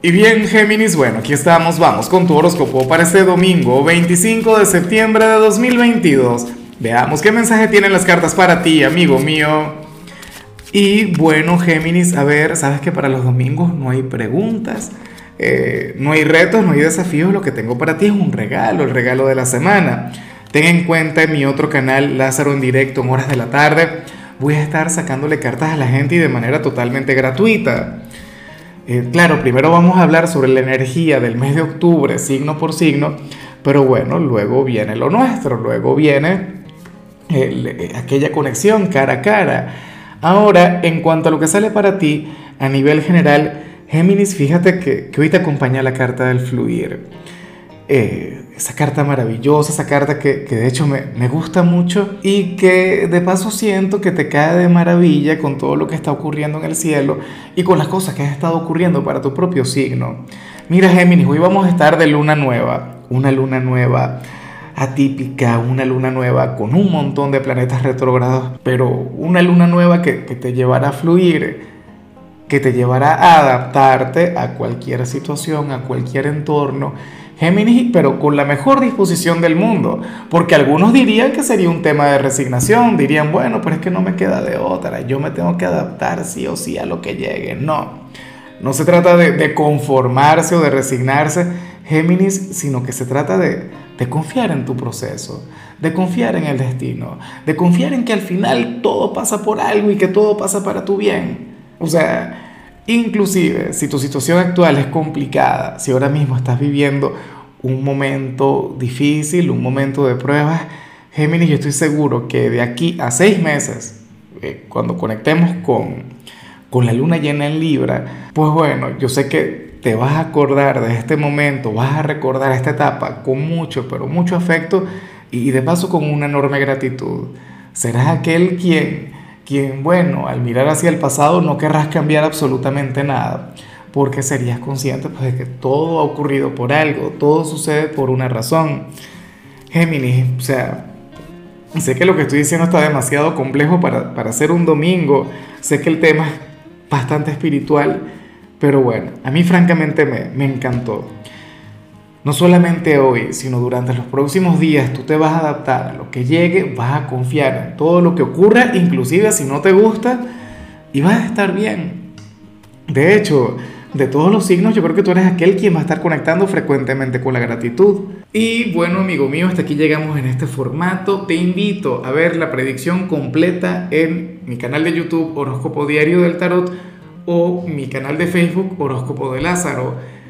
Y bien, Géminis, bueno, aquí estamos, vamos con tu horóscopo para este domingo 25 de septiembre de 2022. Veamos qué mensaje tienen las cartas para ti, amigo mío. Y bueno, Géminis, a ver, sabes que para los domingos no hay preguntas, eh, no hay retos, no hay desafíos, lo que tengo para ti es un regalo, el regalo de la semana. Ten en cuenta en mi otro canal, Lázaro en directo, en horas de la tarde, voy a estar sacándole cartas a la gente y de manera totalmente gratuita. Eh, claro, primero vamos a hablar sobre la energía del mes de octubre, signo por signo, pero bueno, luego viene lo nuestro, luego viene eh, aquella conexión cara a cara. Ahora, en cuanto a lo que sale para ti, a nivel general, Géminis, fíjate que, que hoy te acompaña la carta del fluir. Eh, esa carta maravillosa, esa carta que, de hecho me, me, gusta mucho y que de paso siento que te cae de maravilla con todo lo que está ocurriendo en el cielo y con las cosas que han estado ocurriendo para tu propio signo. Mira Géminis, hoy vamos a estar de luna nueva, una luna nueva atípica, una luna nueva con un montón de planetas retrógrados, pero una luna nueva que, que te llevará a fluir, que te llevará a adaptarte a cualquier situación, a cualquier entorno Géminis, pero con la mejor disposición del mundo, porque algunos dirían que sería un tema de resignación, dirían, bueno, pero es que no me queda de otra, yo me tengo que adaptar sí o sí a lo que llegue. No, no se trata de, conformarse o de resignarse, Géminis, sino que se trata de, de confiar en tu proceso, de confiar en el destino, de confiar en que al final todo pasa por algo y que todo pasa para tu bien. O sea, Inclusive, si tu situación actual es complicada, si ahora mismo estás viviendo un momento difícil, un momento de pruebas, Géminis, yo estoy seguro que de aquí a seis meses, eh, cuando conectemos con, con la luna llena en Libra, pues bueno, yo sé que te vas a acordar de este momento, vas a recordar esta etapa con mucho, pero mucho afecto y de paso con una enorme gratitud. Serás aquel quien quien, bueno, al mirar hacia el pasado no querrás cambiar absolutamente nada, porque serías consciente pues, de que todo ha ocurrido por algo, todo sucede por una razón. Géminis, o sea, sé que lo que estoy diciendo está demasiado complejo para, para hacer un domingo, sé que el tema es bastante espiritual, pero bueno, a mí francamente me, me encantó. No solamente hoy, sino durante los próximos días tú te vas a adaptar a lo que llegue, vas a confiar en todo lo que ocurra, inclusive si no te gusta, y vas a estar bien. De hecho, de todos los signos, yo creo que tú eres aquel quien va a estar conectando frecuentemente con la gratitud. Y bueno, amigo mío, hasta aquí llegamos en este formato. Te invito a ver la predicción completa en mi canal de YouTube Horóscopo Diario del Tarot o mi canal de Facebook Horóscopo de Lázaro.